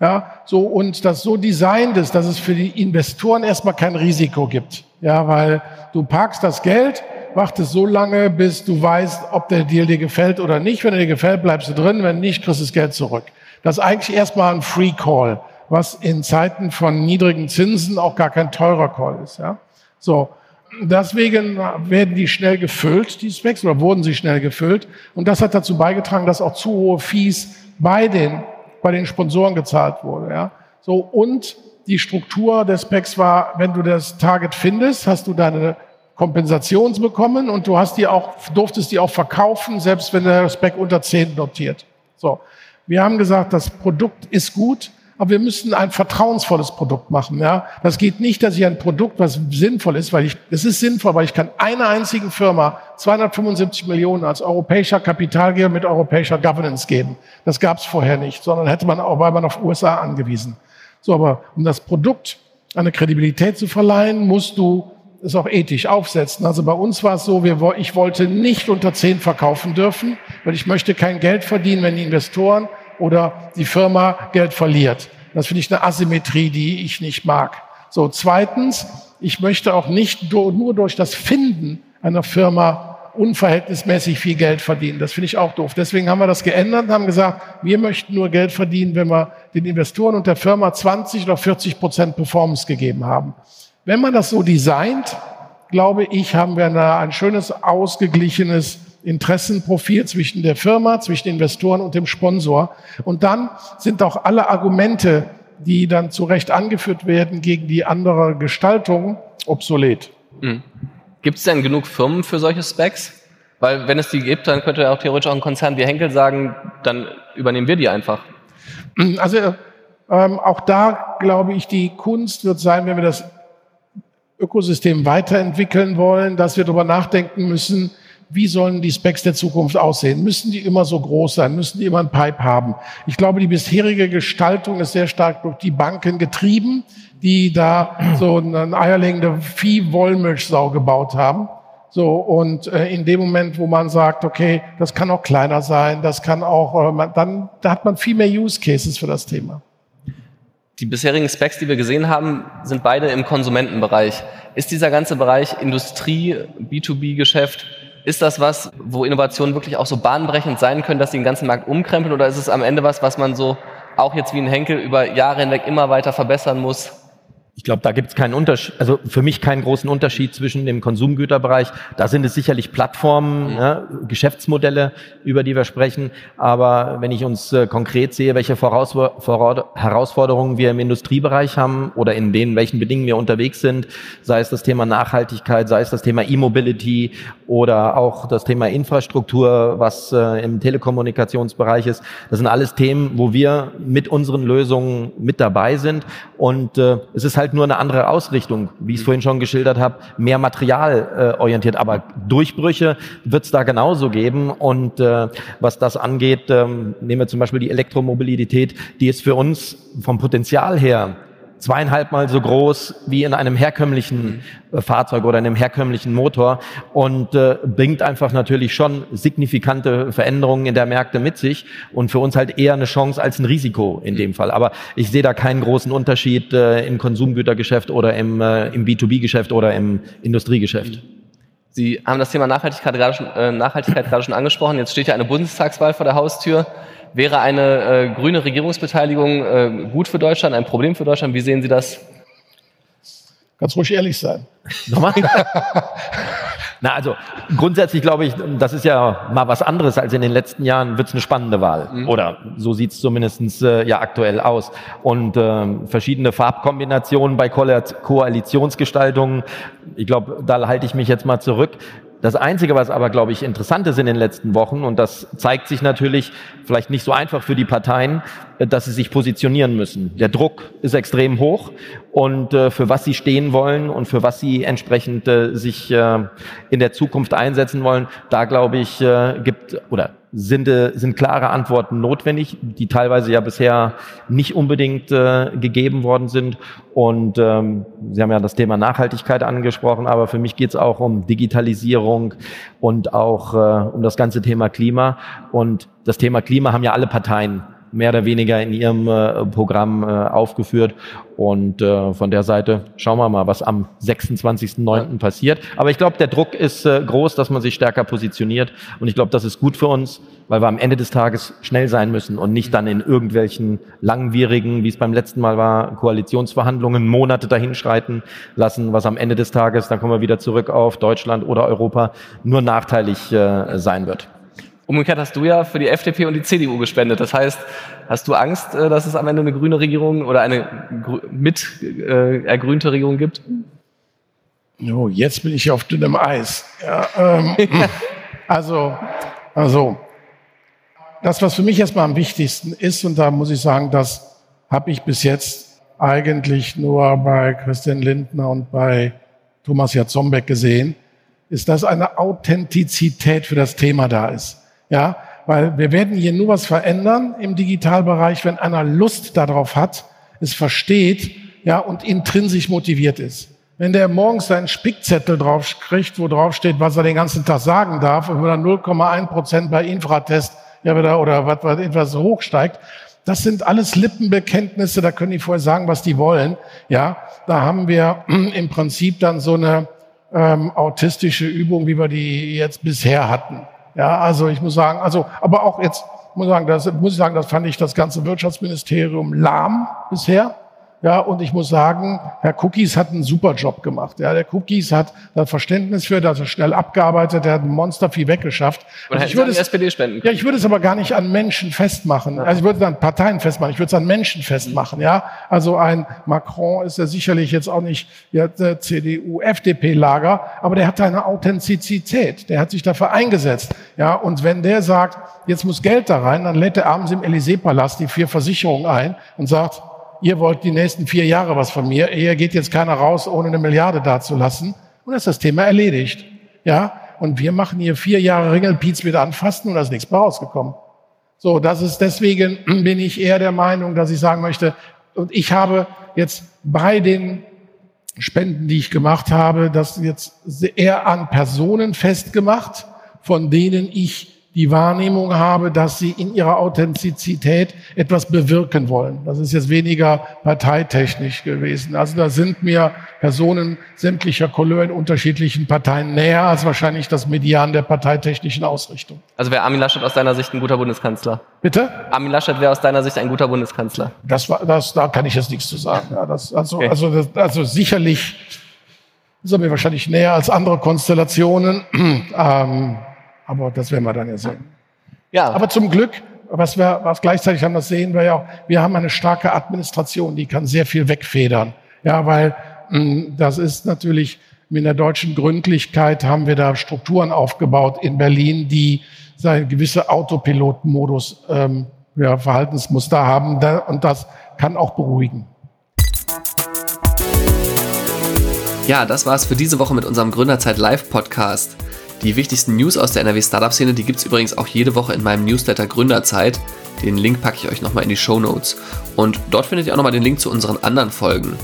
Ja, so und das so designt ist, dass es für die Investoren erstmal kein Risiko gibt. Ja, weil du parkst das Geld, wartest so lange, bis du weißt, ob der Deal dir gefällt oder nicht. Wenn er dir gefällt, bleibst du drin. Wenn nicht, kriegst du das Geld zurück. Das ist eigentlich erstmal ein Free Call, was in Zeiten von niedrigen Zinsen auch gar kein teurer Call ist. Ja, so deswegen werden die schnell gefüllt, die Specs, oder wurden sie schnell gefüllt. Und das hat dazu beigetragen, dass auch zu hohe Fees bei den, bei den Sponsoren gezahlt wurde. Ja. So, und die Struktur des Specs war, wenn du das Target findest, hast du deine Kompensation bekommen und du hast die auch, durftest die auch verkaufen, selbst wenn der Spec unter 10 notiert. So. Wir haben gesagt, das Produkt ist gut, aber wir müssen ein vertrauensvolles Produkt machen. Ja, das geht nicht, dass ich ein Produkt, was sinnvoll ist, weil ich, es ist sinnvoll, weil ich kann einer einzigen Firma 275 Millionen als europäischer Kapitalgeber mit europäischer Governance geben. Das gab es vorher nicht, sondern hätte man auch, weil man auf USA angewiesen. So, aber um das Produkt eine Kredibilität zu verleihen, musst du es auch ethisch aufsetzen. Also bei uns war es so, wir, ich wollte nicht unter 10 verkaufen dürfen, weil ich möchte kein Geld verdienen, wenn die Investoren oder die Firma Geld verliert. Das finde ich eine Asymmetrie, die ich nicht mag. So, zweitens, ich möchte auch nicht nur durch das Finden einer Firma unverhältnismäßig viel Geld verdienen. Das finde ich auch doof. Deswegen haben wir das geändert und haben gesagt, wir möchten nur Geld verdienen, wenn wir den Investoren und der Firma 20 oder 40 Prozent Performance gegeben haben. Wenn man das so designt, glaube ich, haben wir ein schönes, ausgeglichenes Interessenprofil zwischen der Firma, zwischen Investoren und dem Sponsor. Und dann sind auch alle Argumente, die dann zu Recht angeführt werden gegen die andere Gestaltung, obsolet. Mhm. Gibt es denn genug Firmen für solche Specs? Weil wenn es die gibt, dann könnte ja auch theoretisch auch ein Konzern wie Henkel sagen, dann übernehmen wir die einfach. Also ähm, auch da glaube ich, die Kunst wird sein, wenn wir das Ökosystem weiterentwickeln wollen, dass wir darüber nachdenken müssen, wie sollen die Specs der Zukunft aussehen? Müssen die immer so groß sein? Müssen die immer ein Pipe haben? Ich glaube, die bisherige Gestaltung ist sehr stark durch die Banken getrieben, die da so eine eierlegende Vieh-Wollmilchsau gebaut haben. So, und äh, in dem Moment, wo man sagt, okay, das kann auch kleiner sein, das kann auch, äh, man, dann da hat man viel mehr Use Cases für das Thema. Die bisherigen Specs, die wir gesehen haben, sind beide im Konsumentenbereich. Ist dieser ganze Bereich Industrie, B2B-Geschäft, ist das was, wo Innovationen wirklich auch so bahnbrechend sein können, dass sie den ganzen Markt umkrempeln? Oder ist es am Ende was, was man so auch jetzt wie ein Henkel über Jahre hinweg immer weiter verbessern muss? Ich glaube, da gibt es keinen Unterschied, also für mich keinen großen Unterschied zwischen dem Konsumgüterbereich. Da sind es sicherlich Plattformen, mhm. ja, Geschäftsmodelle, über die wir sprechen. Aber wenn ich uns äh, konkret sehe, welche Voraus Herausforderungen wir im Industriebereich haben oder in denen, welchen Bedingungen wir unterwegs sind, sei es das Thema Nachhaltigkeit, sei es das Thema E-Mobility oder auch das Thema Infrastruktur, was äh, im Telekommunikationsbereich ist, das sind alles Themen, wo wir mit unseren Lösungen mit dabei sind. Und äh, es ist halt halt nur eine andere Ausrichtung, wie ich es vorhin schon geschildert habe, mehr Material äh, orientiert. Aber Durchbrüche wird es da genauso geben. Und äh, was das angeht, ähm, nehmen wir zum Beispiel die Elektromobilität, die ist für uns vom Potenzial her zweieinhalb Mal so groß wie in einem herkömmlichen äh, Fahrzeug oder in einem herkömmlichen Motor und äh, bringt einfach natürlich schon signifikante Veränderungen in der Märkte mit sich und für uns halt eher eine Chance als ein Risiko in dem Fall. Aber ich sehe da keinen großen Unterschied äh, im Konsumgütergeschäft oder im, äh, im B2B-Geschäft oder im Industriegeschäft. Sie haben das Thema Nachhaltigkeit gerade, schon, äh, Nachhaltigkeit gerade schon angesprochen. Jetzt steht ja eine Bundestagswahl vor der Haustür. Wäre eine äh, grüne Regierungsbeteiligung äh, gut für Deutschland, ein Problem für Deutschland? Wie sehen Sie das? Ganz ruhig ehrlich sein. Nochmal? Na, also grundsätzlich glaube ich, das ist ja mal was anderes als in den letzten Jahren, wird es eine spannende Wahl. Mhm. Oder so sieht es zumindest äh, ja aktuell aus. Und äh, verschiedene Farbkombinationen bei Koalitionsgestaltungen, ich glaube, da halte ich mich jetzt mal zurück. Das Einzige, was aber, glaube ich, interessant ist in den letzten Wochen, und das zeigt sich natürlich vielleicht nicht so einfach für die Parteien, dass sie sich positionieren müssen. Der Druck ist extrem hoch und äh, für was sie stehen wollen und für was sie entsprechend äh, sich äh, in der Zukunft einsetzen wollen, da glaube ich, gibt oder sind, sind klare Antworten notwendig, die teilweise ja bisher nicht unbedingt gegeben worden sind. Und ähm, Sie haben ja das Thema Nachhaltigkeit angesprochen, aber für mich geht es auch um Digitalisierung und auch um das ganze Thema Klima. Und das Thema Klima haben ja alle Parteien mehr oder weniger in ihrem äh, Programm äh, aufgeführt. Und äh, von der Seite schauen wir mal, was am 26.09. passiert. Aber ich glaube, der Druck ist groß, dass man sich stärker positioniert. Und ich glaube, das ist gut für uns, weil wir am Ende des Tages schnell sein müssen und nicht dann in irgendwelchen langwierigen, wie es beim letzten Mal war, Koalitionsverhandlungen Monate dahinschreiten lassen, was am Ende des Tages, dann kommen wir wieder zurück auf Deutschland oder Europa, nur nachteilig sein wird. Umgekehrt hast du ja für die FDP und die CDU gespendet. Das heißt, hast du Angst, äh, dass es am Ende eine grüne Regierung oder eine mit äh, ergrünte Regierung gibt? Jo, jetzt bin ich auf dünnem Eis. Ja, ähm, also, also, das, was für mich erstmal am wichtigsten ist, und da muss ich sagen, das habe ich bis jetzt eigentlich nur bei Christian Lindner und bei Thomas Jatzombeck gesehen, ist, dass eine Authentizität für das Thema da ist. Ja, weil wir werden hier nur was verändern im Digitalbereich, wenn einer Lust darauf hat, es versteht, ja, und intrinsisch motiviert ist. Wenn der morgens seinen Spickzettel drauf kriegt, wo drauf steht, was er den ganzen Tag sagen darf, und wenn er 0,1 Prozent bei Infratest ja wieder oder was, was etwas hochsteigt, das sind alles Lippenbekenntnisse, da können die vorher sagen, was die wollen. Ja, da haben wir im Prinzip dann so eine ähm, autistische Übung, wie wir die jetzt bisher hatten. Ja, also ich muss sagen, also, aber auch jetzt muss ich sagen, das muss ich sagen, das fand ich das ganze Wirtschaftsministerium lahm bisher. Ja, und ich muss sagen, Herr Cookies hat einen super Job gemacht. Ja, der Cookies hat das Verständnis für, dass er schnell abgearbeitet, der hat ein Monster viel weggeschafft. Also ich würde es, SPD spenden. Ja, ich würde es aber gar nicht an Menschen festmachen. Also ich würde es an Parteien festmachen. Ich würde es an Menschen festmachen. Ja, also ein Macron ist ja sicherlich jetzt auch nicht ja, CDU, FDP-Lager, aber der hat eine Authentizität. Der hat sich dafür eingesetzt. Ja, und wenn der sagt, jetzt muss Geld da rein, dann lädt er abends im Élysée-Palast die vier Versicherungen ein und sagt, ihr wollt die nächsten vier Jahre was von mir, eher geht jetzt keiner raus, ohne eine Milliarde dazulassen. Und dann ist das Thema erledigt. Ja, und wir machen hier vier Jahre Ringelpiez mit anfassen und da ist nichts mehr rausgekommen. So, das ist deswegen bin ich eher der Meinung, dass ich sagen möchte, und ich habe jetzt bei den Spenden, die ich gemacht habe, das jetzt eher an Personen festgemacht, von denen ich die Wahrnehmung habe, dass sie in ihrer Authentizität etwas bewirken wollen. Das ist jetzt weniger parteitechnisch gewesen. Also da sind mir Personen sämtlicher Couleur in unterschiedlichen Parteien näher als wahrscheinlich das Median der parteitechnischen Ausrichtung. Also wäre Armin Laschet aus deiner Sicht ein guter Bundeskanzler? Bitte? Armin Laschet wäre aus deiner Sicht ein guter Bundeskanzler? Das war, das, da kann ich jetzt nichts zu sagen. Ja, das, also, okay. also, das, also sicherlich ist er mir wahrscheinlich näher als andere Konstellationen. ähm, aber das werden wir dann ja sehen. Ja. Aber zum Glück, was wir was gleichzeitig haben, das sehen wir ja auch, wir haben eine starke Administration, die kann sehr viel wegfedern. Ja, weil mh, hm, das ist natürlich mit der deutschen Gründlichkeit haben wir da Strukturen aufgebaut in Berlin, die seine gewisse Autopilotmodus ähm, ja, Verhaltensmuster haben da, und das kann auch beruhigen. Ja, das war's für diese Woche mit unserem Gründerzeit Live Podcast. Die wichtigsten News aus der NRW Startup-Szene, die gibt es übrigens auch jede Woche in meinem Newsletter Gründerzeit. Den Link packe ich euch nochmal in die Show Notes. Und dort findet ihr auch nochmal den Link zu unseren anderen Folgen.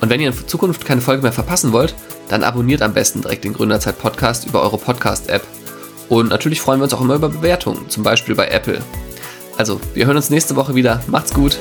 Und wenn ihr in Zukunft keine Folge mehr verpassen wollt, dann abonniert am besten direkt den Gründerzeit Podcast über eure Podcast-App. Und natürlich freuen wir uns auch immer über Bewertungen, zum Beispiel bei Apple. Also, wir hören uns nächste Woche wieder. Macht's gut!